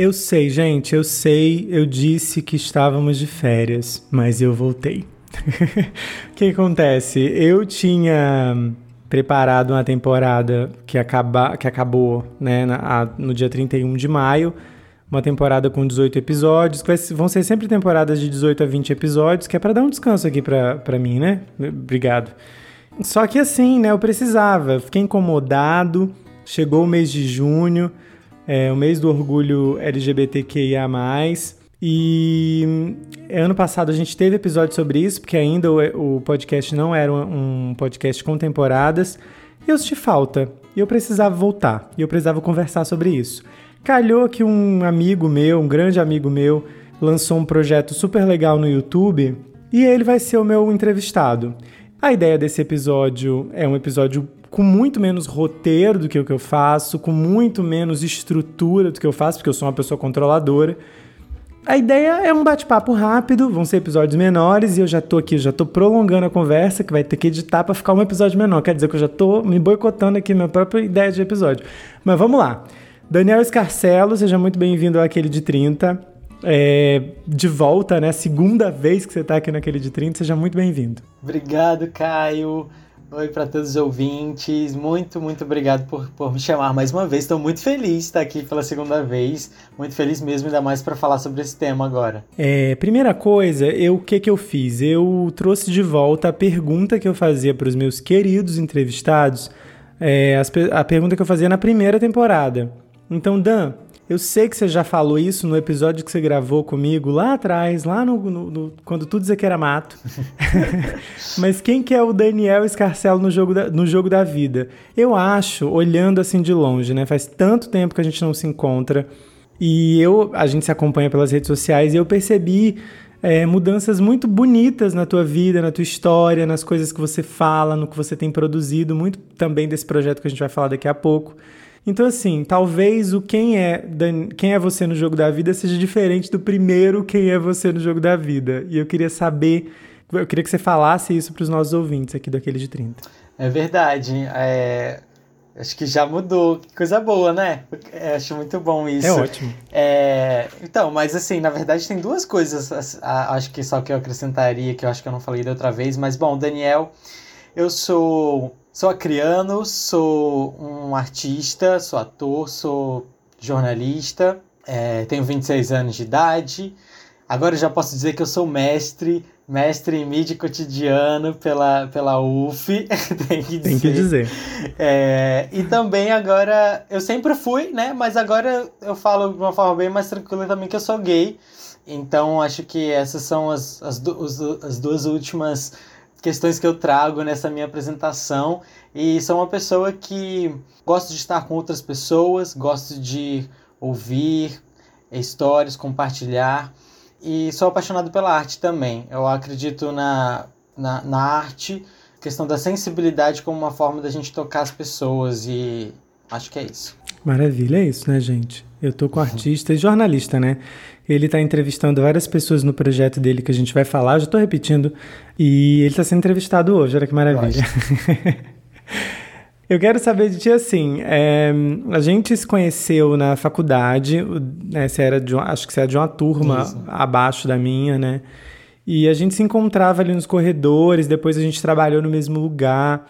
Eu sei, gente, eu sei, eu disse que estávamos de férias, mas eu voltei. o que acontece? Eu tinha preparado uma temporada que, acaba, que acabou né, na, no dia 31 de maio, uma temporada com 18 episódios, que vão ser sempre temporadas de 18 a 20 episódios, que é para dar um descanso aqui para mim, né? Obrigado. Só que assim, né, eu precisava, fiquei incomodado, chegou o mês de junho, é o mês do orgulho LGBTQIA+. E ano passado a gente teve episódio sobre isso, porque ainda o, o podcast não era um, um podcast com temporadas. Eu senti falta. E eu precisava voltar. E eu precisava conversar sobre isso. Calhou que um amigo meu, um grande amigo meu, lançou um projeto super legal no YouTube e ele vai ser o meu entrevistado. A ideia desse episódio é um episódio com muito menos roteiro do que o que eu faço, com muito menos estrutura do que eu faço, porque eu sou uma pessoa controladora. A ideia é um bate-papo rápido, vão ser episódios menores e eu já tô aqui, já tô prolongando a conversa, que vai ter que editar para ficar um episódio menor. Quer dizer que eu já tô me boicotando aqui minha própria ideia de episódio. Mas vamos lá. Daniel Escarcelo, seja muito bem-vindo àquele de 30. É, de volta, né? Segunda vez que você está aqui naquele de 30, seja muito bem-vindo. Obrigado, Caio. Oi para todos os ouvintes, muito, muito obrigado por, por me chamar mais uma vez. Estou muito feliz de estar aqui pela segunda vez, muito feliz mesmo, ainda mais para falar sobre esse tema agora. É, primeira coisa, eu, o que, que eu fiz? Eu trouxe de volta a pergunta que eu fazia para os meus queridos entrevistados, é, as, a pergunta que eu fazia na primeira temporada. Então, Dan, eu sei que você já falou isso no episódio que você gravou comigo lá atrás, lá no, no, no quando tudo dizia que era mato. Mas quem que é o Daniel Escarcelo no jogo, da, no jogo da vida? Eu acho, olhando assim de longe, né? Faz tanto tempo que a gente não se encontra e eu, a gente se acompanha pelas redes sociais e eu percebi é, mudanças muito bonitas na tua vida, na tua história, nas coisas que você fala, no que você tem produzido, muito também desse projeto que a gente vai falar daqui a pouco. Então, assim, talvez o quem é, quem é você no jogo da vida seja diferente do primeiro quem é você no jogo da vida. E eu queria saber, eu queria que você falasse isso para os nossos ouvintes aqui do Aquele de 30. É verdade. É... Acho que já mudou. Que coisa boa, né? É, acho muito bom isso. É ótimo. É... Então, mas assim, na verdade tem duas coisas, acho que só que eu acrescentaria, que eu acho que eu não falei da outra vez, mas bom, Daniel, eu sou Sou acriano, sou um artista, sou ator, sou jornalista, é, tenho 26 anos de idade. Agora já posso dizer que eu sou mestre, mestre em mídia cotidiano pela, pela UF, tem que dizer. Tem que dizer. É, e também agora, eu sempre fui, né? Mas agora eu falo de uma forma bem mais tranquila também que eu sou gay. Então acho que essas são as, as, as duas últimas questões que eu trago nessa minha apresentação e sou uma pessoa que gosto de estar com outras pessoas, gosto de ouvir histórias, compartilhar e sou apaixonado pela arte também. Eu acredito na, na, na arte, questão da sensibilidade como uma forma da gente tocar as pessoas e acho que é isso. Maravilha, é isso, né, gente? Eu tô com artista e jornalista, né? Ele está entrevistando várias pessoas no projeto dele que a gente vai falar, já estou repetindo. E ele está sendo entrevistado hoje, olha que maravilha. eu quero saber de ti assim, é, a gente se conheceu na faculdade, né, você era de, acho que você era de uma turma Isso. abaixo da minha, né? E a gente se encontrava ali nos corredores, depois a gente trabalhou no mesmo lugar.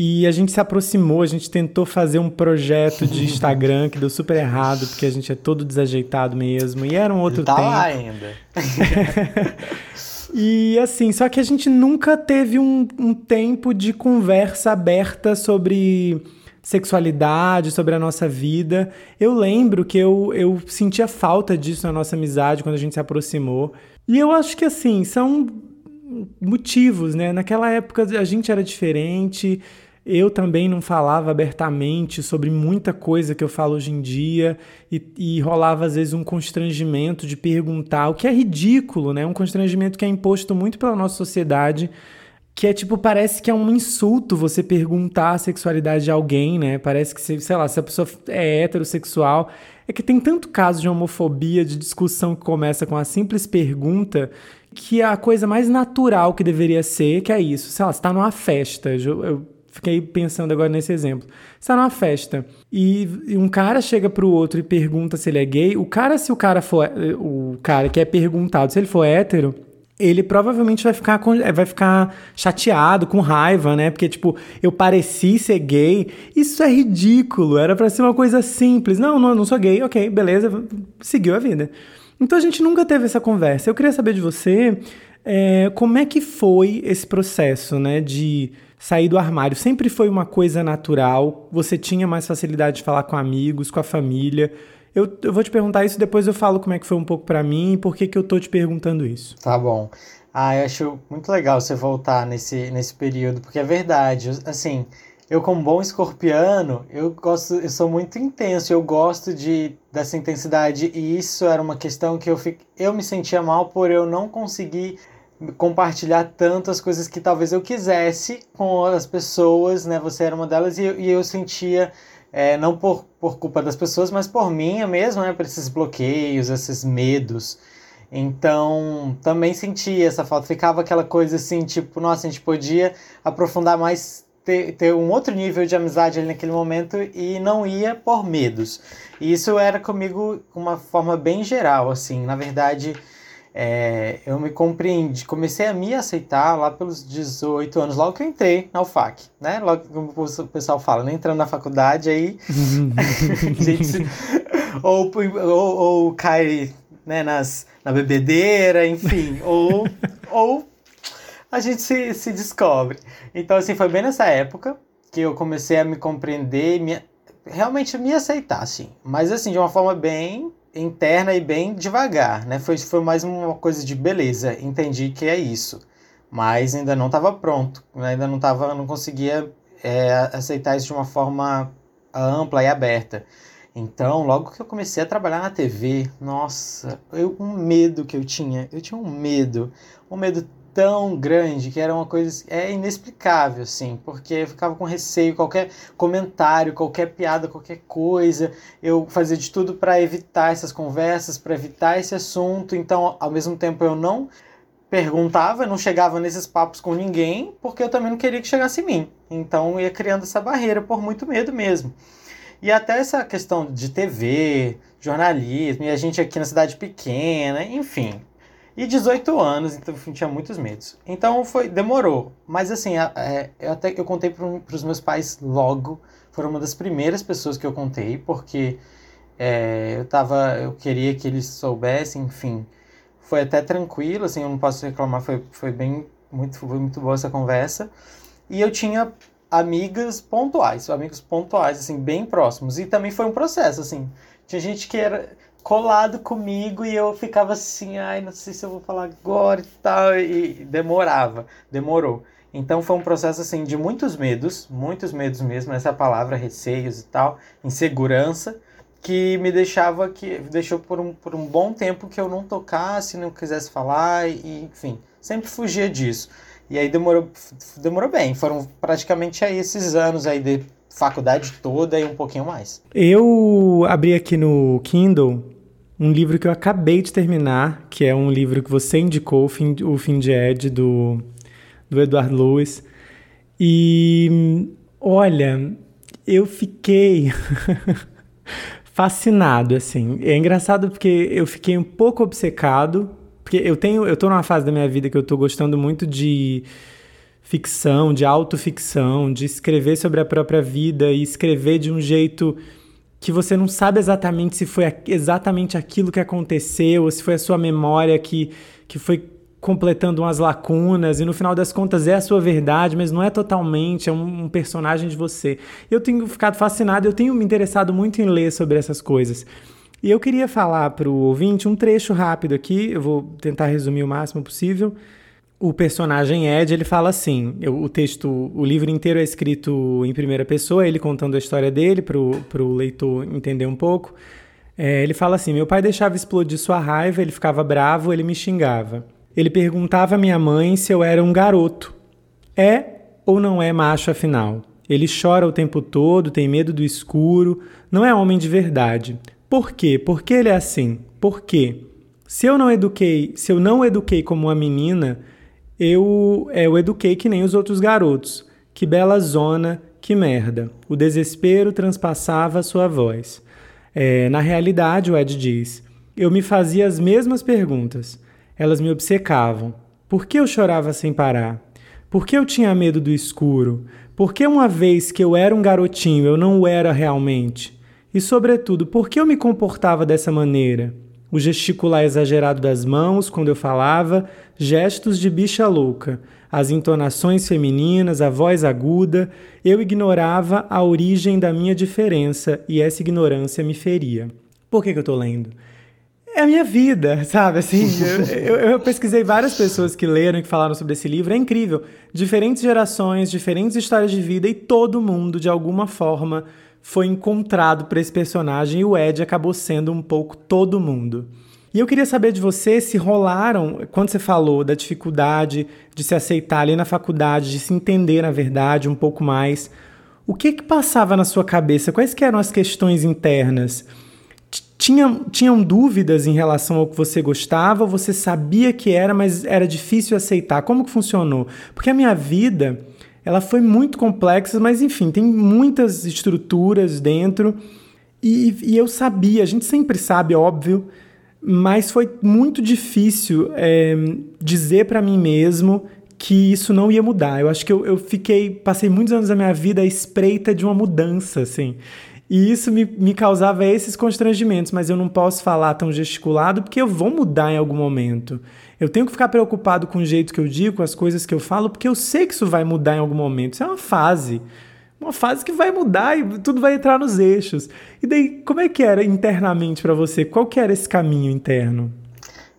E a gente se aproximou, a gente tentou fazer um projeto de Instagram que deu super errado, porque a gente é todo desajeitado mesmo. E era um outro tá tempo. lá ainda. e assim, só que a gente nunca teve um, um tempo de conversa aberta sobre sexualidade, sobre a nossa vida. Eu lembro que eu, eu sentia falta disso na nossa amizade quando a gente se aproximou. E eu acho que assim, são motivos, né? Naquela época a gente era diferente. Eu também não falava abertamente sobre muita coisa que eu falo hoje em dia e, e, rolava às vezes um constrangimento de perguntar, o que é ridículo, né? Um constrangimento que é imposto muito pela nossa sociedade, que é tipo, parece que é um insulto você perguntar a sexualidade de alguém, né? Parece que, sei lá, se a pessoa é heterossexual. É que tem tanto caso de homofobia, de discussão que começa com a simples pergunta, que é a coisa mais natural que deveria ser, que é isso. Sei lá, você tá numa festa. Eu, eu fiquei pensando agora nesse exemplo. Você tá numa festa e, um cara chega pro outro e pergunta se ele é gay. O cara, se o cara for. O cara que é perguntado, se ele for hétero ele provavelmente vai ficar, vai ficar chateado, com raiva, né? Porque, tipo, eu pareci ser gay. Isso é ridículo. Era para ser uma coisa simples. Não, não, não sou gay. Ok, beleza. Seguiu a vida. Então a gente nunca teve essa conversa. Eu queria saber de você é, como é que foi esse processo, né? De sair do armário. Sempre foi uma coisa natural? Você tinha mais facilidade de falar com amigos, com a família? Eu, eu vou te perguntar isso, depois eu falo como é que foi um pouco para mim e por que, que eu tô te perguntando isso. Tá bom. Ah, eu acho muito legal você voltar nesse, nesse período, porque é verdade, assim, eu como bom escorpiano, eu gosto, eu sou muito intenso, eu gosto de dessa intensidade e isso era uma questão que eu fico, eu me sentia mal por eu não conseguir compartilhar tantas coisas que talvez eu quisesse com as pessoas, né? Você era uma delas e, e eu sentia é, não por, por culpa das pessoas, mas por mim mesmo, né, por esses bloqueios, esses medos. Então, também sentia essa falta. Ficava aquela coisa assim, tipo, nossa, a gente podia aprofundar mais, ter, ter um outro nível de amizade ali naquele momento e não ia por medos. E isso era comigo uma forma bem geral, assim. Na verdade, é, eu me compreendi, comecei a me aceitar lá pelos 18 anos, logo que eu entrei na UFAC, né? Logo como o pessoal fala, né? entrando na faculdade aí, gente, ou, ou, ou cai né, nas, na bebedeira, enfim, ou, ou a gente se, se descobre. Então, assim, foi bem nessa época que eu comecei a me compreender, me, realmente me aceitar, assim, mas assim, de uma forma bem interna e bem devagar, né? Foi, foi mais uma coisa de beleza, entendi que é isso, mas ainda não estava pronto, né? ainda não estava, não conseguia é, aceitar isso de uma forma ampla e aberta. Então, logo que eu comecei a trabalhar na TV, nossa, eu, um medo que eu tinha, eu tinha um medo, um medo tão grande que era uma coisa é inexplicável assim, porque eu ficava com receio qualquer comentário, qualquer piada, qualquer coisa, eu fazia de tudo para evitar essas conversas, para evitar esse assunto. Então, ao mesmo tempo eu não perguntava, não chegava nesses papos com ninguém, porque eu também não queria que chegasse em mim. Então, ia criando essa barreira por muito medo mesmo. E até essa questão de TV, jornalismo, e a gente aqui na cidade pequena, enfim, e 18 anos, então tinha muitos medos. Então foi, demorou. Mas assim, é, eu até eu contei para os meus pais logo. Foram uma das primeiras pessoas que eu contei, porque é, eu tava. Eu queria que eles soubessem, enfim. Foi até tranquilo, assim, eu não posso reclamar, foi, foi bem. Muito, foi muito boa essa conversa. E eu tinha amigas pontuais, amigos pontuais, assim, bem próximos. E também foi um processo, assim. Tinha gente que era colado comigo e eu ficava assim, ai, não sei se eu vou falar agora e tal, e demorava, demorou. Então foi um processo assim de muitos medos, muitos medos mesmo, essa palavra, receios e tal, insegurança, que me deixava que deixou por um, por um bom tempo que eu não tocasse, não quisesse falar e enfim, sempre fugia disso. E aí demorou demorou bem, foram praticamente aí esses anos aí de faculdade toda e um pouquinho mais. Eu abri aqui no Kindle um livro que eu acabei de terminar, que é um livro que você indicou, O Fim, o Fim de Ed, do, do Edward Lewis. E olha, eu fiquei fascinado, assim. É engraçado porque eu fiquei um pouco obcecado, porque eu tenho, eu tô numa fase da minha vida que eu tô gostando muito de ficção, de autoficção, de escrever sobre a própria vida e escrever de um jeito que você não sabe exatamente se foi exatamente aquilo que aconteceu, ou se foi a sua memória que, que foi completando umas lacunas, e no final das contas é a sua verdade, mas não é totalmente, é um, um personagem de você. Eu tenho ficado fascinado, eu tenho me interessado muito em ler sobre essas coisas. E eu queria falar para o ouvinte um trecho rápido aqui, eu vou tentar resumir o máximo possível. O personagem Ed, ele fala assim, o texto, o livro inteiro é escrito em primeira pessoa, ele contando a história dele para o leitor entender um pouco. É, ele fala assim, meu pai deixava explodir sua raiva, ele ficava bravo, ele me xingava. Ele perguntava à minha mãe se eu era um garoto. É ou não é macho afinal? Ele chora o tempo todo, tem medo do escuro, não é homem de verdade. Por quê? Por que ele é assim? Por quê? Se eu não eduquei, se eu não eduquei como uma menina, eu, é, eu eduquei que nem os outros garotos. Que bela zona, que merda. O desespero transpassava sua voz. É, na realidade, o Ed diz, eu me fazia as mesmas perguntas. Elas me obcecavam. Por que eu chorava sem parar? Por que eu tinha medo do escuro? Por que uma vez que eu era um garotinho eu não o era realmente? E, sobretudo, por que eu me comportava dessa maneira? O gesticular exagerado das mãos quando eu falava, gestos de bicha louca, as entonações femininas, a voz aguda, eu ignorava a origem da minha diferença e essa ignorância me feria. Por que, que eu estou lendo? É a minha vida, sabe? Assim, eu, eu, pesquisei várias pessoas que leram e que falaram sobre esse livro. É incrível. Diferentes gerações, diferentes histórias de vida e todo mundo, de alguma forma, foi encontrado para esse personagem e o Ed acabou sendo um pouco todo mundo. E eu queria saber de você se rolaram, quando você falou da dificuldade de se aceitar ali na faculdade, de se entender na verdade um pouco mais, o que que passava na sua cabeça? Quais que eram as questões internas? Tinham, tinham dúvidas em relação ao que você gostava? Você sabia que era, mas era difícil aceitar? Como que funcionou? Porque a minha vida, ela foi muito complexa, mas enfim, tem muitas estruturas dentro. E, e eu sabia, a gente sempre sabe, óbvio, mas foi muito difícil é, dizer para mim mesmo que isso não ia mudar. Eu acho que eu, eu fiquei, passei muitos anos da minha vida à espreita de uma mudança, assim. E isso me, me causava esses constrangimentos, mas eu não posso falar tão gesticulado porque eu vou mudar em algum momento. Eu tenho que ficar preocupado com o jeito que eu digo, com as coisas que eu falo, porque eu sei que isso vai mudar em algum momento. Isso é uma fase uma fase que vai mudar e tudo vai entrar nos eixos. E daí, como é que era internamente para você? Qual que era esse caminho interno?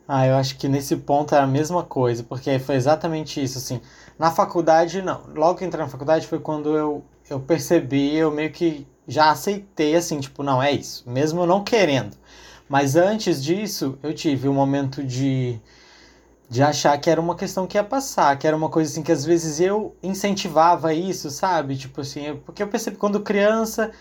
Ah, eu acho que nesse ponto era a mesma coisa, porque foi exatamente isso, assim. Na faculdade, não. Logo que entrei na faculdade foi quando eu, eu percebi, eu meio que já aceitei, assim, tipo, não, é isso. Mesmo não querendo. Mas antes disso, eu tive um momento de de achar que era uma questão que ia passar, que era uma coisa assim que às vezes eu incentivava isso, sabe? Tipo assim, eu, porque eu percebi quando criança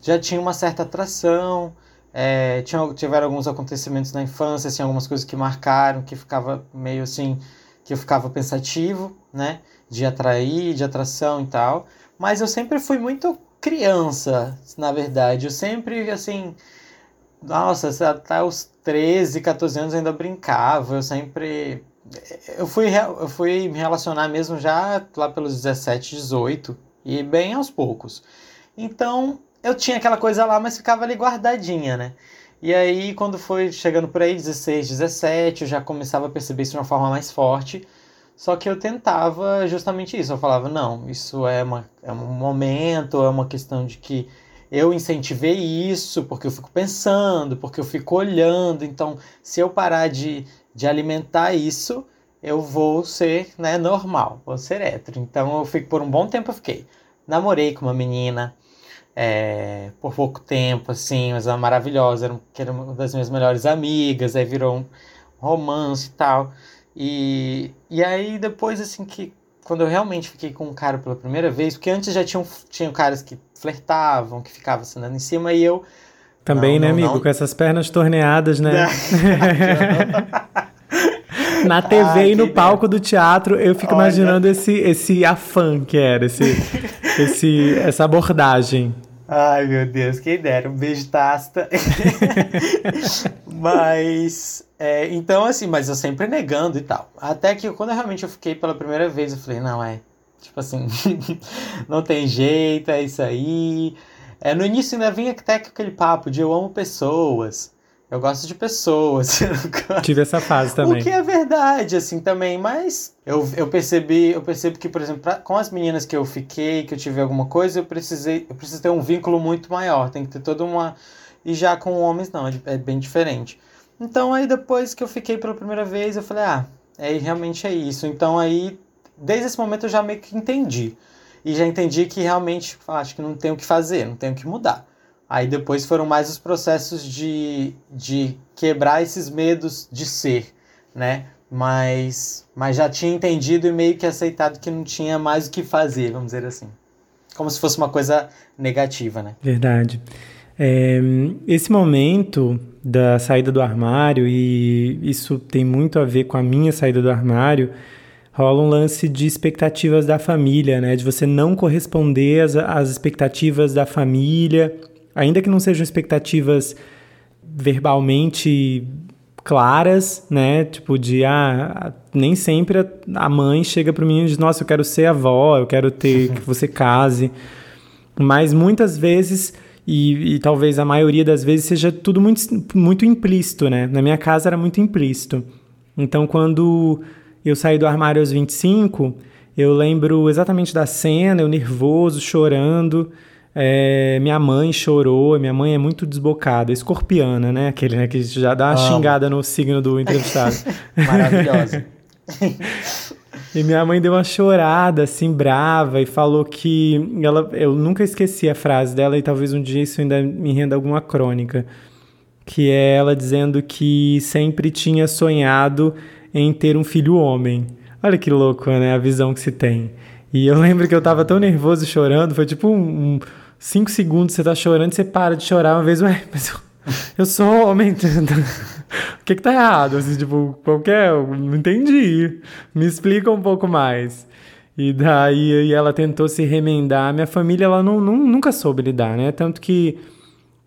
já tinha uma certa atração, é, tinha, tiveram alguns acontecimentos na infância, assim, algumas coisas que marcaram, que ficava meio assim, que eu ficava pensativo, né? De atrair, de atração e tal. Mas eu sempre fui muito criança, na verdade. Eu sempre, assim, nossa, até os 13, 14 anos eu ainda brincava, eu sempre. Eu fui, eu fui me relacionar mesmo já lá pelos 17, 18, e bem aos poucos. Então, eu tinha aquela coisa lá, mas ficava ali guardadinha, né? E aí, quando foi chegando por aí, 16, 17, eu já começava a perceber isso de uma forma mais forte. Só que eu tentava justamente isso. Eu falava, não, isso é, uma, é um momento, é uma questão de que eu incentivei isso porque eu fico pensando, porque eu fico olhando. Então, se eu parar de, de alimentar isso, eu vou ser né, normal, vou ser hétero. Então, eu fico por um bom tempo, eu fiquei. Namorei com uma menina é, por pouco tempo, assim, mas ela maravilhosa, era, era uma das minhas melhores amigas, aí virou um romance e tal. E, e aí, depois, assim, que quando eu realmente fiquei com um cara pela primeira vez, porque antes já tinham, tinham caras que flertavam, que ficavam se andando em cima, e eu. Também, não, né, não, amigo? Não... Com essas pernas torneadas, né? Na TV e no palco do teatro, eu fico Olha. imaginando esse, esse afã que era, esse, esse, essa abordagem. Ai, meu Deus, quem dera. Um beijo, Tasta. mas, é, então, assim, mas eu sempre negando e tal. Até que quando eu realmente eu fiquei pela primeira vez, eu falei, não, é. Tipo assim, não tem jeito, é isso aí. É, no início ainda vinha até aquele papo de eu amo pessoas. Eu gosto de pessoas. Tive essa fase também. O que é verdade, assim, também. Mas eu, eu percebi, eu percebo que, por exemplo, pra, com as meninas que eu fiquei, que eu tive alguma coisa, eu precisei, eu preciso ter um vínculo muito maior. Tem que ter toda uma. E já com homens não, é, é bem diferente. Então aí depois que eu fiquei pela primeira vez, eu falei, ah, é realmente é isso. Então aí, desde esse momento eu já meio que entendi. E já entendi que realmente acho que não tenho o que fazer, não tenho o que mudar. Aí depois foram mais os processos de, de quebrar esses medos de ser, né? Mas, mas já tinha entendido e meio que aceitado que não tinha mais o que fazer, vamos dizer assim. Como se fosse uma coisa negativa, né? Verdade. É, esse momento da saída do armário, e isso tem muito a ver com a minha saída do armário, rola um lance de expectativas da família, né? De você não corresponder às, às expectativas da família, ainda que não sejam expectativas verbalmente claras, né? Tipo de ah, nem sempre a mãe chega para o menino e diz: "Nossa, eu quero ser avó, eu quero ter que você case". Mas muitas vezes e, e, talvez a maioria das vezes seja tudo muito, muito implícito, né? Na minha casa era muito implícito. Então, quando eu saí do armário aos 25, eu lembro exatamente da cena, eu nervoso, chorando. É, minha mãe chorou, minha mãe é muito desbocada, escorpiana, né? Aquele né, que já dá uma Amo. xingada no signo do entrevistado. Maravilhosa. E minha mãe deu uma chorada, assim, brava, e falou que ela. Eu nunca esqueci a frase dela, e talvez um dia isso ainda me renda alguma crônica. Que é ela dizendo que sempre tinha sonhado em ter um filho homem. Olha que louco, né? A visão que se tem. E eu lembro que eu tava tão nervoso chorando, foi tipo um, um cinco segundos você tá chorando, você para de chorar uma vez, ué, mas eu, eu sou homem. o que que tá errado? Assim, tipo, qualquer. Não entendi. Me explica um pouco mais. E daí ela tentou se remendar. Minha família, ela não, não nunca soube lidar, né? Tanto que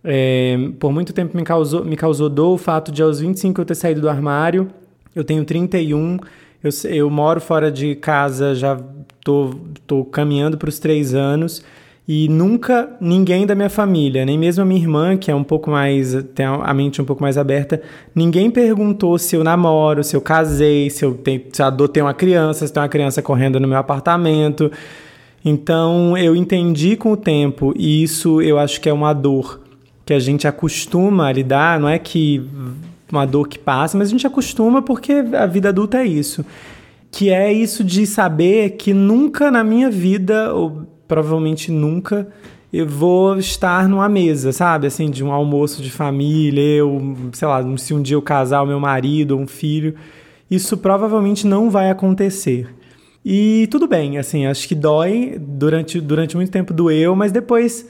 é, por muito tempo me causou, me causou dor o fato de aos 25 eu ter saído do armário. Eu tenho 31, eu, eu moro fora de casa, já tô, tô caminhando para os três anos e nunca ninguém da minha família, nem mesmo a minha irmã, que é um pouco mais, tem a mente um pouco mais aberta, ninguém perguntou se eu namoro, se eu casei, se eu, tenho, se adotei uma criança, se tem uma criança correndo no meu apartamento. Então eu entendi com o tempo, e isso eu acho que é uma dor que a gente acostuma a lidar, não é que uma dor que passa, mas a gente acostuma porque a vida adulta é isso. Que é isso de saber que nunca na minha vida, ou provavelmente nunca eu vou estar numa mesa, sabe? Assim, de um almoço de família, eu, sei lá, se um dia eu casar o meu marido ou um filho. Isso provavelmente não vai acontecer. E tudo bem, assim, acho que dói, durante, durante muito tempo doeu, mas depois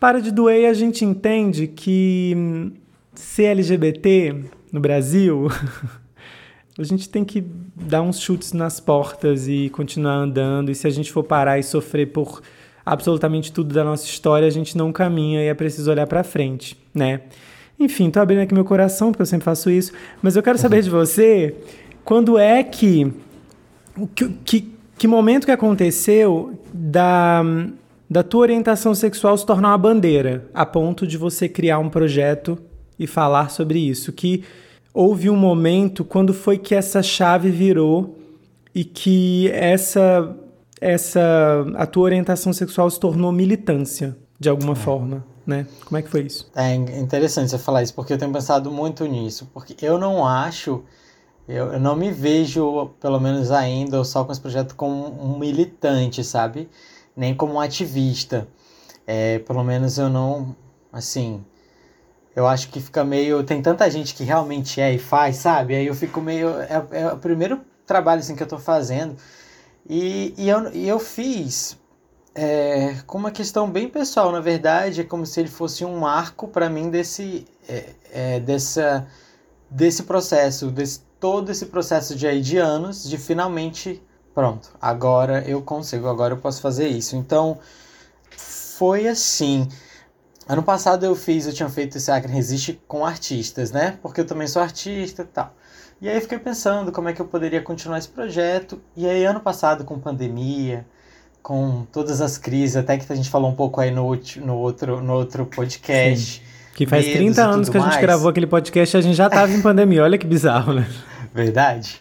para de doer e a gente entende que hum, ser LGBT no Brasil, a gente tem que dar uns chutes nas portas e continuar andando. E se a gente for parar e sofrer por absolutamente tudo da nossa história, a gente não caminha e é preciso olhar para frente, né? Enfim, tô abrindo aqui meu coração, porque eu sempre faço isso, mas eu quero saber de você, quando é que que, que, que momento que aconteceu da da tua orientação sexual se tornar uma bandeira, a ponto de você criar um projeto e falar sobre isso, que houve um momento quando foi que essa chave virou e que essa essa a tua orientação sexual se tornou militância de alguma é. forma, né? Como é que foi isso? É interessante você falar isso porque eu tenho pensado muito nisso, porque eu não acho eu, eu não me vejo, pelo menos ainda, só com esse projeto como um militante, sabe? Nem como um ativista. É, pelo menos eu não, assim, eu acho que fica meio. Tem tanta gente que realmente é e faz, sabe? Aí eu fico meio. É, é o primeiro trabalho assim, que eu tô fazendo. E, e, eu, e eu fiz é, com uma questão bem pessoal, na verdade, é como se ele fosse um marco para mim desse, é, é, dessa, desse processo, desse, todo esse processo de, aí, de anos, de finalmente, pronto, agora eu consigo, agora eu posso fazer isso. Então, foi assim. Ano passado eu fiz, eu tinha feito esse Acre Resiste com artistas, né? Porque eu também sou artista e tal. E aí fiquei pensando como é que eu poderia continuar esse projeto. E aí ano passado, com pandemia, com todas as crises, até que a gente falou um pouco aí no, no, outro, no outro podcast. Sim. Que faz 30 anos que a gente mais. gravou aquele podcast e a gente já estava em pandemia. Olha que bizarro, né? Verdade.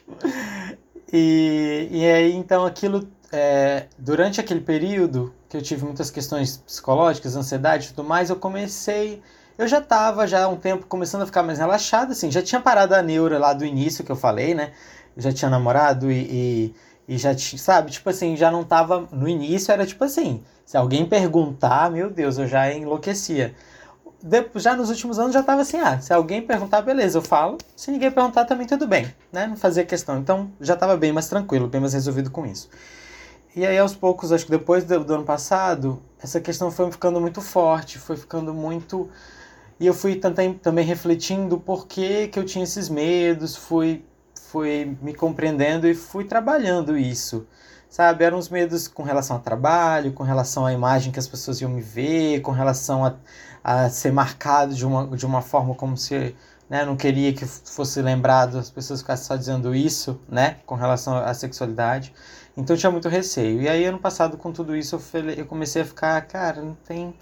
E, e aí, então, aquilo é, durante aquele período que eu tive muitas questões psicológicas, ansiedade e tudo mais, eu comecei. Eu já estava já há um tempo começando a ficar mais relaxado, assim, já tinha parado a neura lá do início que eu falei, né? já tinha namorado e, e, e já tinha, sabe? Tipo assim, já não tava. No início era tipo assim: se alguém perguntar, meu Deus, eu já enlouquecia. Depois, já nos últimos anos já tava assim: ah, se alguém perguntar, beleza, eu falo. Se ninguém perguntar, também tudo bem, né? Não fazia questão. Então já tava bem mais tranquilo, bem mais resolvido com isso. E aí, aos poucos, acho que depois do, do ano passado, essa questão foi ficando muito forte, foi ficando muito. E eu fui também, também refletindo por que, que eu tinha esses medos, fui, fui me compreendendo e fui trabalhando isso. Sabe, eram os medos com relação ao trabalho, com relação à imagem que as pessoas iam me ver, com relação a, a ser marcado de uma, de uma forma como se né, não queria que fosse lembrado, as pessoas ficassem só dizendo isso, né, com relação à sexualidade. Então eu tinha muito receio. E aí, ano passado, com tudo isso, eu, comecei a ficar, cara, não tem.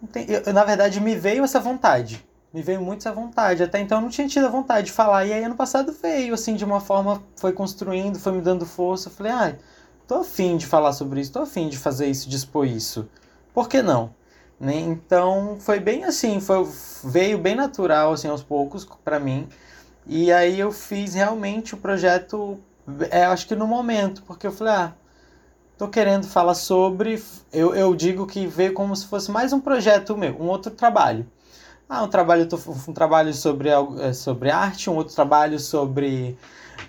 Não tem eu, na verdade, me veio essa vontade. Me veio muito essa vontade. Até então eu não tinha tido a vontade de falar. E aí, ano passado, veio, assim, de uma forma, foi construindo, foi me dando força. Eu falei, ah, tô afim de falar sobre isso, tô afim de fazer isso, de expor isso. Por que não? Né? Então, foi bem assim, foi, veio bem natural, assim, aos poucos, para mim. E aí eu fiz realmente o projeto é, acho que no momento, porque eu falei, ah, tô querendo falar sobre. Eu, eu digo que veio como se fosse mais um projeto meu, um outro trabalho. Ah, um trabalho, um trabalho sobre, é, sobre arte, um outro trabalho sobre.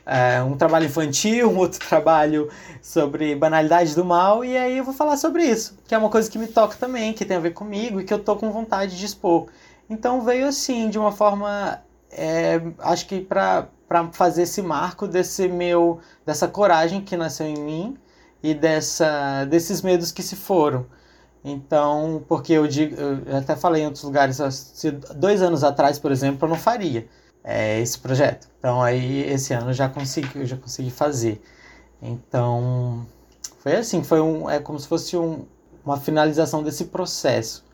É, um trabalho infantil, um outro trabalho sobre banalidade do mal, e aí eu vou falar sobre isso, que é uma coisa que me toca também, que tem a ver comigo e que eu tô com vontade de expor. Então veio assim, de uma forma, é, acho que para para fazer esse marco desse meu dessa coragem que nasceu em mim e dessa desses medos que se foram. Então, porque eu digo, eu até falei em outros lugares, dois anos atrás, por exemplo, eu não faria é, esse projeto. Então aí esse ano eu já consegui, eu já consegui fazer. Então foi assim, foi um, é como se fosse um, uma finalização desse processo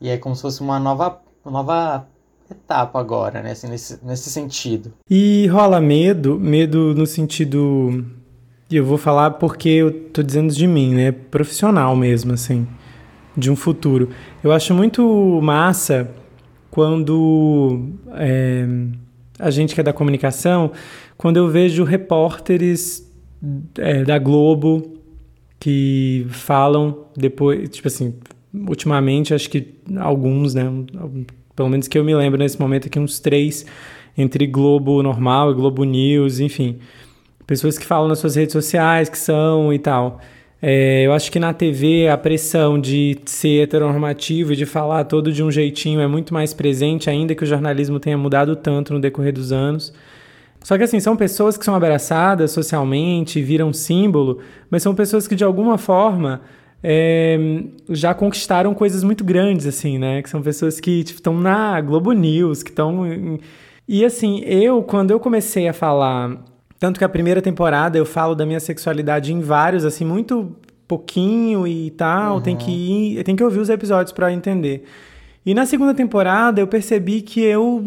e é como se fosse uma nova, uma nova etapa agora, né? Assim, nesse, nesse sentido. E rola medo, medo no sentido. E eu vou falar porque eu tô dizendo de mim, né? Profissional mesmo, assim. De um futuro. Eu acho muito massa quando é, a gente que é da comunicação, quando eu vejo repórteres é, da Globo que falam depois, tipo assim, ultimamente acho que alguns, né, pelo menos que eu me lembro nesse momento aqui, uns três, entre Globo Normal e Globo News, enfim. Pessoas que falam nas suas redes sociais, que são e tal. É, eu acho que na TV a pressão de ser heteronormativo e de falar todo de um jeitinho é muito mais presente, ainda que o jornalismo tenha mudado tanto no decorrer dos anos. Só que assim, são pessoas que são abraçadas socialmente, viram símbolo, mas são pessoas que de alguma forma é, já conquistaram coisas muito grandes, assim, né? Que são pessoas que estão tipo, na Globo News, que estão. E assim, eu, quando eu comecei a falar. Tanto que a primeira temporada eu falo da minha sexualidade em vários, assim, muito pouquinho e tal. Uhum. Tem que ir, tem que ouvir os episódios para entender. E na segunda temporada eu percebi que eu,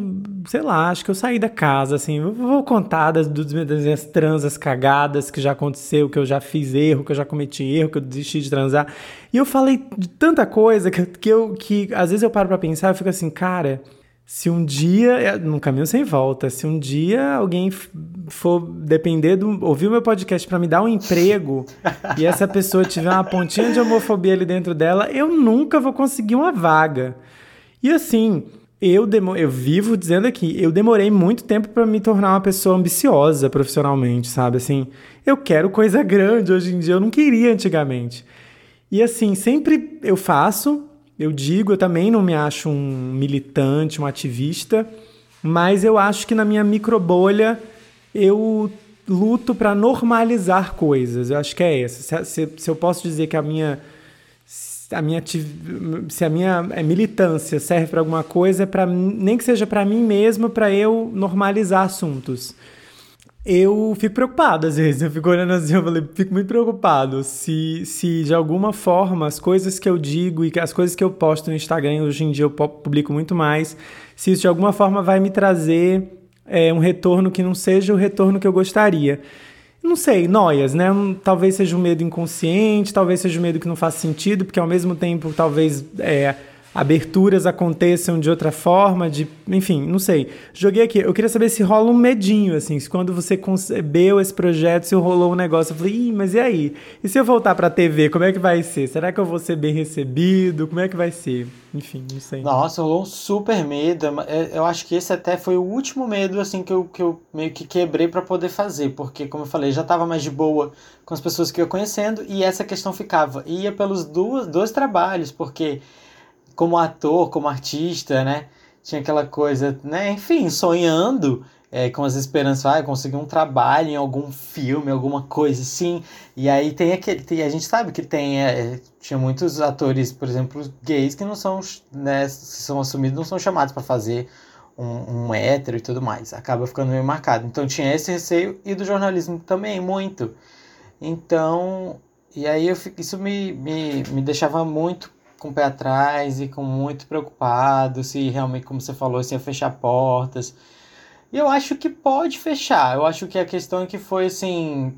sei lá, acho que eu saí da casa, assim, vou contar das, das minhas transas cagadas que já aconteceu, que eu já fiz erro, que eu já cometi erro, que eu desisti de transar. E eu falei de tanta coisa que, que eu, que às vezes eu paro pra pensar e fico assim, cara, se um dia, é, num caminho sem volta, se um dia alguém for depender do ouvir o meu podcast para me dar um emprego e essa pessoa tiver uma pontinha de homofobia ali dentro dela, eu nunca vou conseguir uma vaga. E assim, eu, eu vivo dizendo aqui, eu demorei muito tempo para me tornar uma pessoa ambiciosa profissionalmente, sabe? Assim, eu quero coisa grande hoje em dia, eu não queria antigamente. E assim, sempre eu faço, eu digo, eu também não me acho um militante, um ativista, mas eu acho que na minha microbolha eu luto para normalizar coisas. Eu acho que é essa. Se, se, se eu posso dizer que a minha a minha se a minha é, militância serve para alguma coisa, é para nem que seja para mim mesmo, para eu normalizar assuntos. Eu fico preocupado às vezes, eu fico olhando assim, eu falei, fico muito preocupado se, se de alguma forma as coisas que eu digo e as coisas que eu posto no Instagram, hoje em dia eu publico muito mais, se isso de alguma forma vai me trazer é, um retorno que não seja o retorno que eu gostaria não sei, noias, né? Talvez seja um medo inconsciente, talvez seja um medo que não faz sentido, porque ao mesmo tempo talvez é, aberturas aconteçam de outra forma, de, enfim, não sei. Joguei aqui. Eu queria saber se rola um medinho, assim, se quando você concebeu esse projeto, se rolou um negócio, eu falei, Ih, mas e aí? E se eu voltar pra TV, como é que vai ser? Será que eu vou ser bem recebido? Como é que vai ser? Enfim, não sei. Nossa, rolou um super medo. É, eu acho que esse até foi o último medo, assim, que eu, que eu meio que quebrei para poder fazer, porque, como eu falei, já tava mais de boa com as pessoas que eu conhecendo, e essa questão ficava. Ia pelos dois trabalhos, porque como ator, como artista, né? Tinha aquela coisa, né? Enfim, sonhando é, com as esperanças, ah, conseguir um trabalho em algum filme, alguma coisa assim. E aí tem aquele. Tem, a gente sabe que tem. É, tinha muitos atores, por exemplo, gays que não são, né? são assumidos, não são chamados para fazer um, um hétero e tudo mais. Acaba ficando meio marcado. Então tinha esse receio e do jornalismo também, muito. Então. E aí eu, isso me, me, me deixava muito com o pé atrás e com muito preocupado se realmente, como você falou, se ia fechar portas. E eu acho que pode fechar. Eu acho que a questão é que foi assim.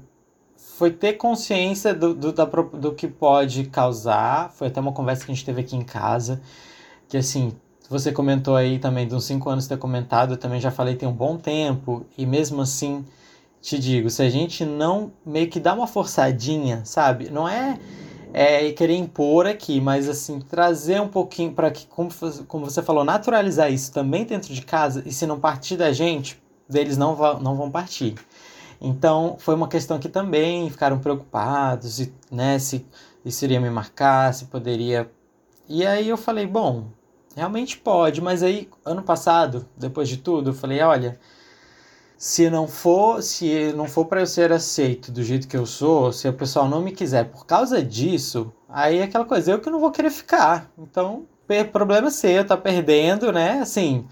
Foi ter consciência do, do, da, do que pode causar. Foi até uma conversa que a gente teve aqui em casa. Que assim, você comentou aí também uns 5 anos ter comentado, eu também já falei tem um bom tempo. E mesmo assim, te digo, se a gente não meio que dá uma forçadinha, sabe? Não é é, querer impor aqui, mas assim, trazer um pouquinho para que, como, como você falou, naturalizar isso também dentro de casa, e se não partir da gente, deles não, vão, não vão partir. Então, foi uma questão que também ficaram preocupados, e, né, se isso iria me marcar, se poderia. E aí eu falei, bom, realmente pode, mas aí, ano passado, depois de tudo, eu falei, olha, se não for, se não for para eu ser aceito do jeito que eu sou, se o pessoal não me quiser por causa disso, aí é aquela coisa, eu que não vou querer ficar. Então, problema seu, tá perdendo, né? Assim,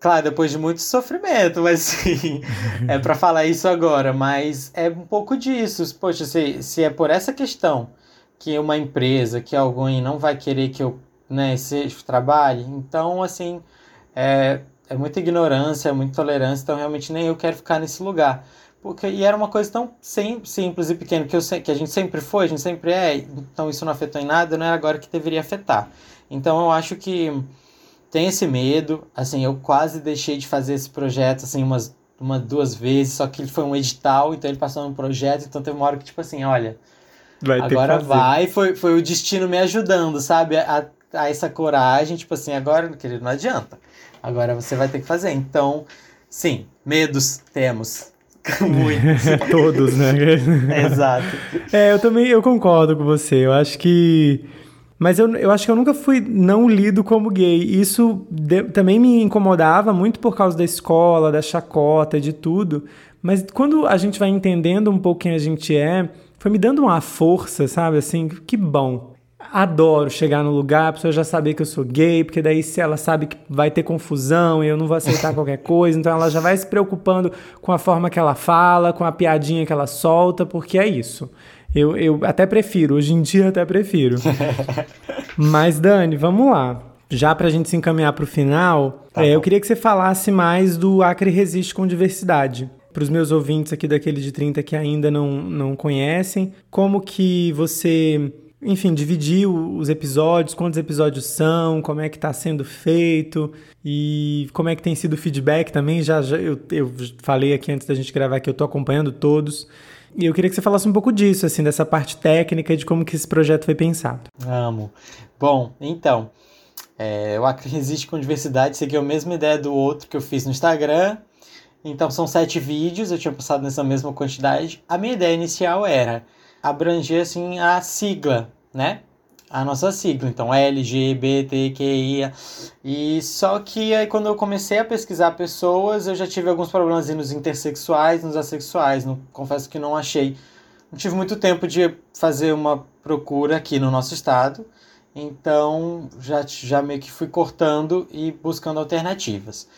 claro, depois de muito sofrimento, mas sim, é para falar isso agora, mas é um pouco disso. Poxa, se, se é por essa questão que uma empresa, que alguém não vai querer que eu, né, seja, trabalhe, então, assim, é, é muita ignorância, é muita tolerância, então realmente nem eu quero ficar nesse lugar. Porque, e era uma coisa tão sim, simples e pequena que, eu, que a gente sempre foi, a gente sempre é, então isso não afetou em nada, não é agora que deveria afetar. Então eu acho que tem esse medo, assim, eu quase deixei de fazer esse projeto, assim, umas uma, duas vezes, só que ele foi um edital, então ele passou num projeto, então teve uma hora que, tipo assim, olha, vai agora vai, foi, foi o destino me ajudando, sabe, a, a essa coragem, tipo assim, agora, querido, não adianta. Agora você vai ter que fazer. Então, sim, medos temos. Muitos. Todos, né? Exato. É, eu também eu concordo com você. Eu acho que. Mas eu, eu acho que eu nunca fui não lido como gay. Isso de, também me incomodava muito por causa da escola, da chacota, de tudo. Mas quando a gente vai entendendo um pouco quem a gente é, foi me dando uma força, sabe? Assim, que bom adoro chegar no lugar, a pessoa já saber que eu sou gay, porque daí se ela sabe que vai ter confusão e eu não vou aceitar qualquer coisa, então ela já vai se preocupando com a forma que ela fala, com a piadinha que ela solta, porque é isso. Eu, eu até prefiro, hoje em dia até prefiro. Mas Dani, vamos lá. Já para a gente se encaminhar para o final, tá é, eu queria que você falasse mais do Acre Resiste com Diversidade para os meus ouvintes aqui daquele de 30 que ainda não, não conhecem, como que você enfim, dividir os episódios, quantos episódios são, como é que está sendo feito e como é que tem sido o feedback também. Já, já eu, eu falei aqui antes da gente gravar que eu estou acompanhando todos. E eu queria que você falasse um pouco disso, assim, dessa parte técnica de como que esse projeto foi pensado. Amo. Bom, então, é, o Resiste com Diversidade seguiu a mesma ideia do outro que eu fiz no Instagram. Então são sete vídeos, eu tinha passado nessa mesma quantidade. A minha ideia inicial era abranger assim a sigla, né? A nossa sigla, então LGBTQIA. E só que aí quando eu comecei a pesquisar pessoas, eu já tive alguns problemas nos intersexuais, nos assexuais. Não, confesso que não achei. Não tive muito tempo de fazer uma procura aqui no nosso estado. Então já, já meio que fui cortando e buscando alternativas.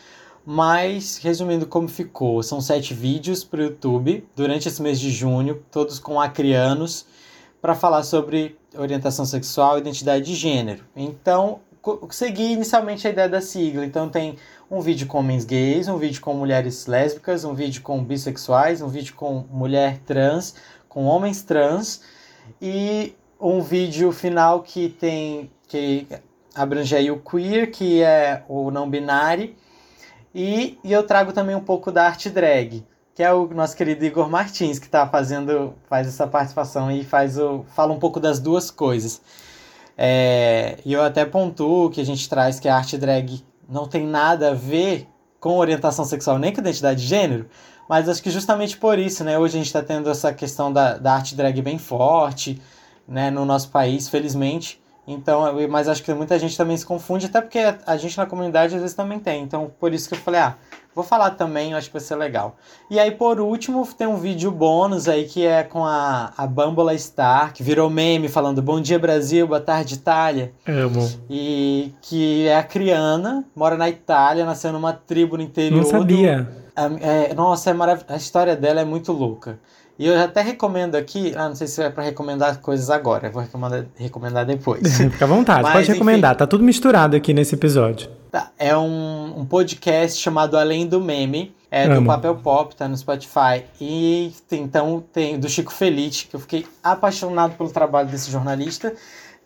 Mas, resumindo como ficou, são sete vídeos para o YouTube durante esse mês de junho, todos com acrianos, para falar sobre orientação sexual e identidade de gênero. Então, segui inicialmente a ideia da sigla. Então, tem um vídeo com homens gays, um vídeo com mulheres lésbicas, um vídeo com bissexuais, um vídeo com mulher trans, com homens trans e um vídeo final que tem que abrange aí o queer, que é o não binário, e, e eu trago também um pouco da arte drag, que é o nosso querido Igor Martins, que está fazendo, faz essa participação e faz o, fala um pouco das duas coisas. É, e eu até pontuo que a gente traz que a arte drag não tem nada a ver com orientação sexual nem com identidade de gênero, mas acho que justamente por isso, né? Hoje a gente está tendo essa questão da, da arte drag bem forte, né, no nosso país, felizmente. Então, mas acho que muita gente também se confunde, até porque a gente na comunidade às vezes também tem. Então, por isso que eu falei, ah, vou falar também, acho que vai ser legal. E aí, por último, tem um vídeo bônus aí que é com a, a Bambola Star, que virou meme falando Bom dia Brasil, boa tarde Itália. Amo. E que é a Criana, mora na Itália, nasceu numa tribo no interior. Não sabia. Do, é, nossa, é marav a história dela é muito louca. E eu até recomendo aqui, ah, não sei se é para recomendar coisas agora, vou recomendar, recomendar depois. Fica à vontade, Mas, pode recomendar, enfim, tá tudo misturado aqui nesse episódio. Tá, é um, um podcast chamado Além do Meme, é Amo. do Papel Pop, tá no Spotify. E então tem do Chico Felite, que eu fiquei apaixonado pelo trabalho desse jornalista.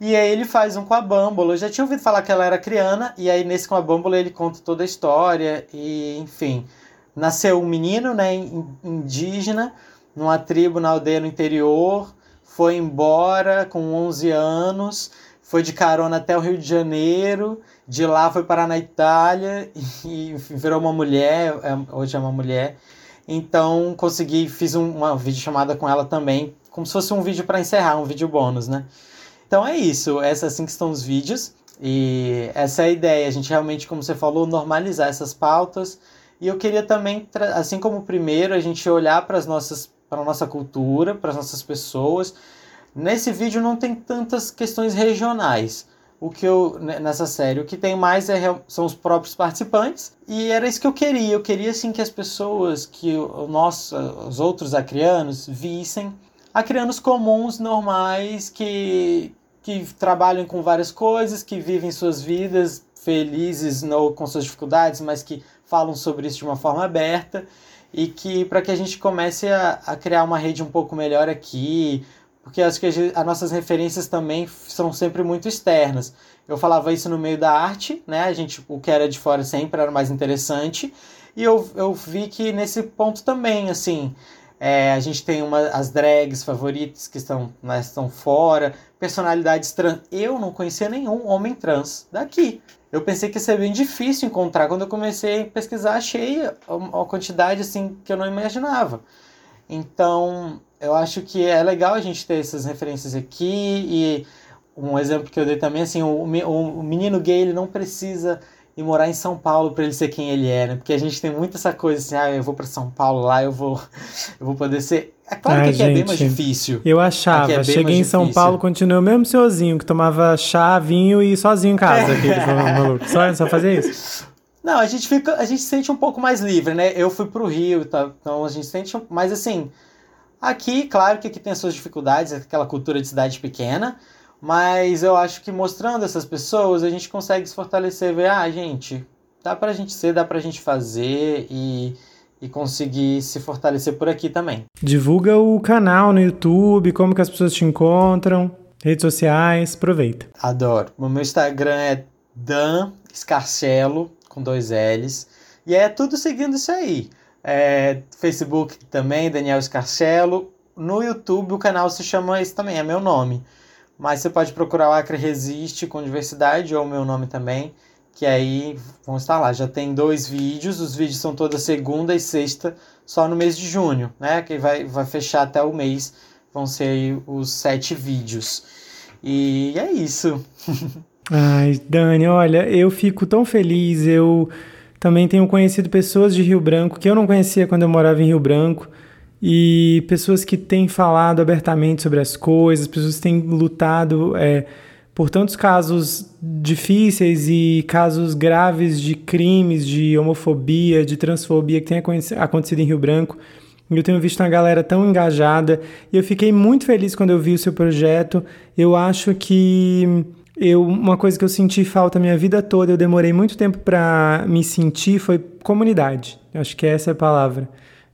E aí ele faz um com a Bâmbola. Eu já tinha ouvido falar que ela era criana, e aí nesse com a Bâmbola ele conta toda a história, e enfim. Nasceu um menino, né, indígena, numa tribo na aldeia no interior, foi embora com 11 anos, foi de carona até o Rio de Janeiro, de lá foi parar na Itália e virou uma mulher, é, hoje é uma mulher. Então consegui, fiz uma vídeo chamada com ela também, como se fosse um vídeo para encerrar, um vídeo bônus, né? Então é isso, essa assim que estão os vídeos. E essa é a ideia, a gente realmente, como você falou, normalizar essas pautas. E eu queria também, assim como o primeiro, a gente olhar para as nossas para nossa cultura, para as nossas pessoas. Nesse vídeo não tem tantas questões regionais. O que eu nessa série, o que tem mais é, são os próprios participantes e era isso que eu queria. Eu queria assim que as pessoas, que nós, os outros acrianos vissem acrianos comuns, normais, que que trabalham com várias coisas, que vivem suas vidas felizes ou com suas dificuldades, mas que falam sobre isso de uma forma aberta e que para que a gente comece a, a, criar uma rede um pouco melhor aqui, porque acho que as nossas referências também são sempre muito externas. Eu falava isso no meio da arte, né? A gente, o que era de fora sempre era mais interessante, e eu, eu vi que nesse ponto também, assim, é, a gente tem uma, as drags favoritas que estão, né, estão fora, personalidades trans. Eu não conhecia nenhum homem trans daqui eu pensei que ia ser bem difícil encontrar. Quando eu comecei a pesquisar, achei uma quantidade assim que eu não imaginava. Então, eu acho que é legal a gente ter essas referências aqui e um exemplo que eu dei também assim, o, o menino gay ele não precisa ir morar em São Paulo para ele ser quem ele é, né? Porque a gente tem muito essa coisa assim, ah, eu vou para São Paulo lá, eu vou eu vou poder ser é claro ah, que aqui gente, é bem mais difícil. Eu achava. É Cheguei em São. Paulo, continuei o mesmo senhorzinho, que tomava chá, vinho e sozinho em casa. É. maluco. Só, só fazia isso. Não, a gente fica, a gente se sente um pouco mais livre, né? Eu fui pro Rio, tá? então a gente sente, mas assim, aqui, claro que aqui tem as suas dificuldades, aquela cultura de cidade pequena, mas eu acho que mostrando essas pessoas, a gente consegue se fortalecer, ver, ah, gente, dá pra gente ser, dá pra gente fazer e e conseguir se fortalecer por aqui também. Divulga o canal no YouTube, como que as pessoas te encontram, redes sociais, aproveita. Adoro. O meu Instagram é Dan Scarcelo, com dois L's, e é tudo seguindo isso aí. É, Facebook também, Daniel Scarcelo. No YouTube o canal se chama esse também, é meu nome. Mas você pode procurar o Acre Resiste com diversidade ou o meu nome também que aí vão estar lá. Já tem dois vídeos, os vídeos são toda segunda e sexta, só no mês de junho, né? Que vai, vai fechar até o mês, vão ser os sete vídeos. E é isso. Ai, Dani, olha, eu fico tão feliz. Eu também tenho conhecido pessoas de Rio Branco que eu não conhecia quando eu morava em Rio Branco. E pessoas que têm falado abertamente sobre as coisas, pessoas que têm lutado. É, por tantos casos difíceis e casos graves de crimes, de homofobia, de transfobia que tem acontecido em Rio Branco. Eu tenho visto uma galera tão engajada e eu fiquei muito feliz quando eu vi o seu projeto. Eu acho que eu, uma coisa que eu senti falta a minha vida toda, eu demorei muito tempo para me sentir, foi comunidade. Eu acho que essa é a palavra.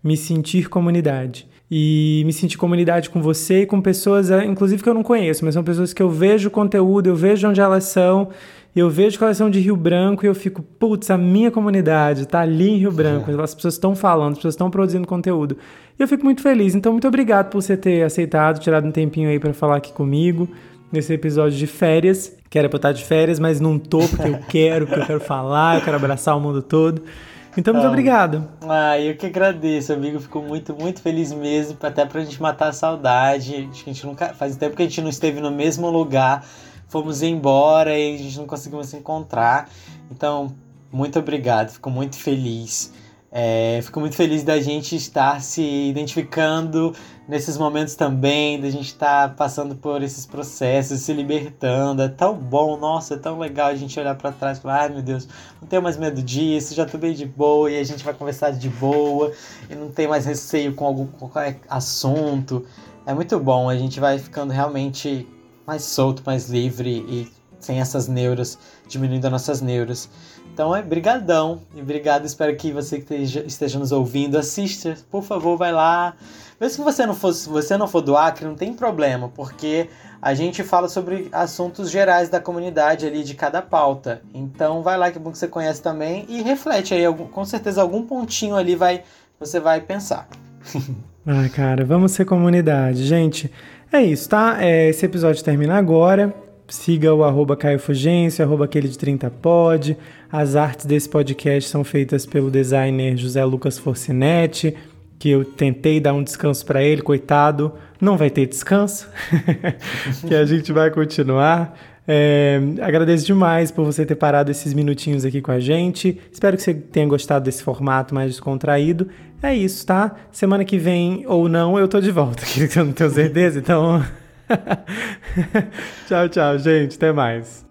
Me sentir comunidade. e me sentir comunidade com você e com pessoas, eh, inclusive que eu não conheço, mas são pessoas que eu vejo o conteúdo, eu vejo onde elas são, eu vejo que elas são de Rio Branco e eu fico, putz, a minha comunidade tá ali em Rio Branco, é. as pessoas estão falando, as pessoas estão produzindo conteúdo. E eu fico muito feliz. Então, muito obrigado por você ter aceitado, tirado um tempinho aí para falar aqui comigo nesse episódio de férias, que era pra eu estar de férias, mas não tô porque eu quero, porque eu quero falar, eu quero abraçar o mundo todo. Então, muito ah, obrigado. Ah, eu que agradeço, amigo. Fico muito, muito feliz mesmo, até pra gente matar a saudade. Acho que a gente nunca. Faz tempo que a gente não esteve no mesmo lugar. Fomos embora e a gente não conseguiu se encontrar. Então, muito obrigado, fico muito feliz. É, fico muito feliz da gente estar se identificando nesses momentos também, da gente estar passando por esses processos, se libertando. É tão bom, nossa, é tão legal a gente olhar para trás e falar: ai meu Deus, não tenho mais medo disso, já tô bem de boa e a gente vai conversar de boa e não tem mais receio com algum qualquer assunto. É muito bom, a gente vai ficando realmente mais solto, mais livre e sem essas neuras, diminuindo as nossas neuras. Então é brigadão e obrigado, espero que você que esteja, nos ouvindo assista, por favor, vai lá. Mesmo que você não for, você não for do Acre, não tem problema, porque a gente fala sobre assuntos gerais da comunidade ali de cada pauta. Então vai lá que é bom que você conhece também e reflete aí, com certeza algum pontinho ali vai você vai pensar. ah, cara, vamos ser comunidade, gente. É isso, tá? É, esse episódio termina agora. Siga o arroba Caio Fugêncio, arroba aquele de 30 pod. As artes desse podcast são feitas pelo designer José Lucas Forcinetti, que eu tentei dar um descanso para ele, coitado. Não vai ter descanso, que a gente vai continuar. É, agradeço demais por você ter parado esses minutinhos aqui com a gente. Espero que você tenha gostado desse formato mais descontraído. É isso, tá? Semana que vem ou não, eu tô de volta, que eu não tenho certeza, então. tchau, tchau, gente. Até mais.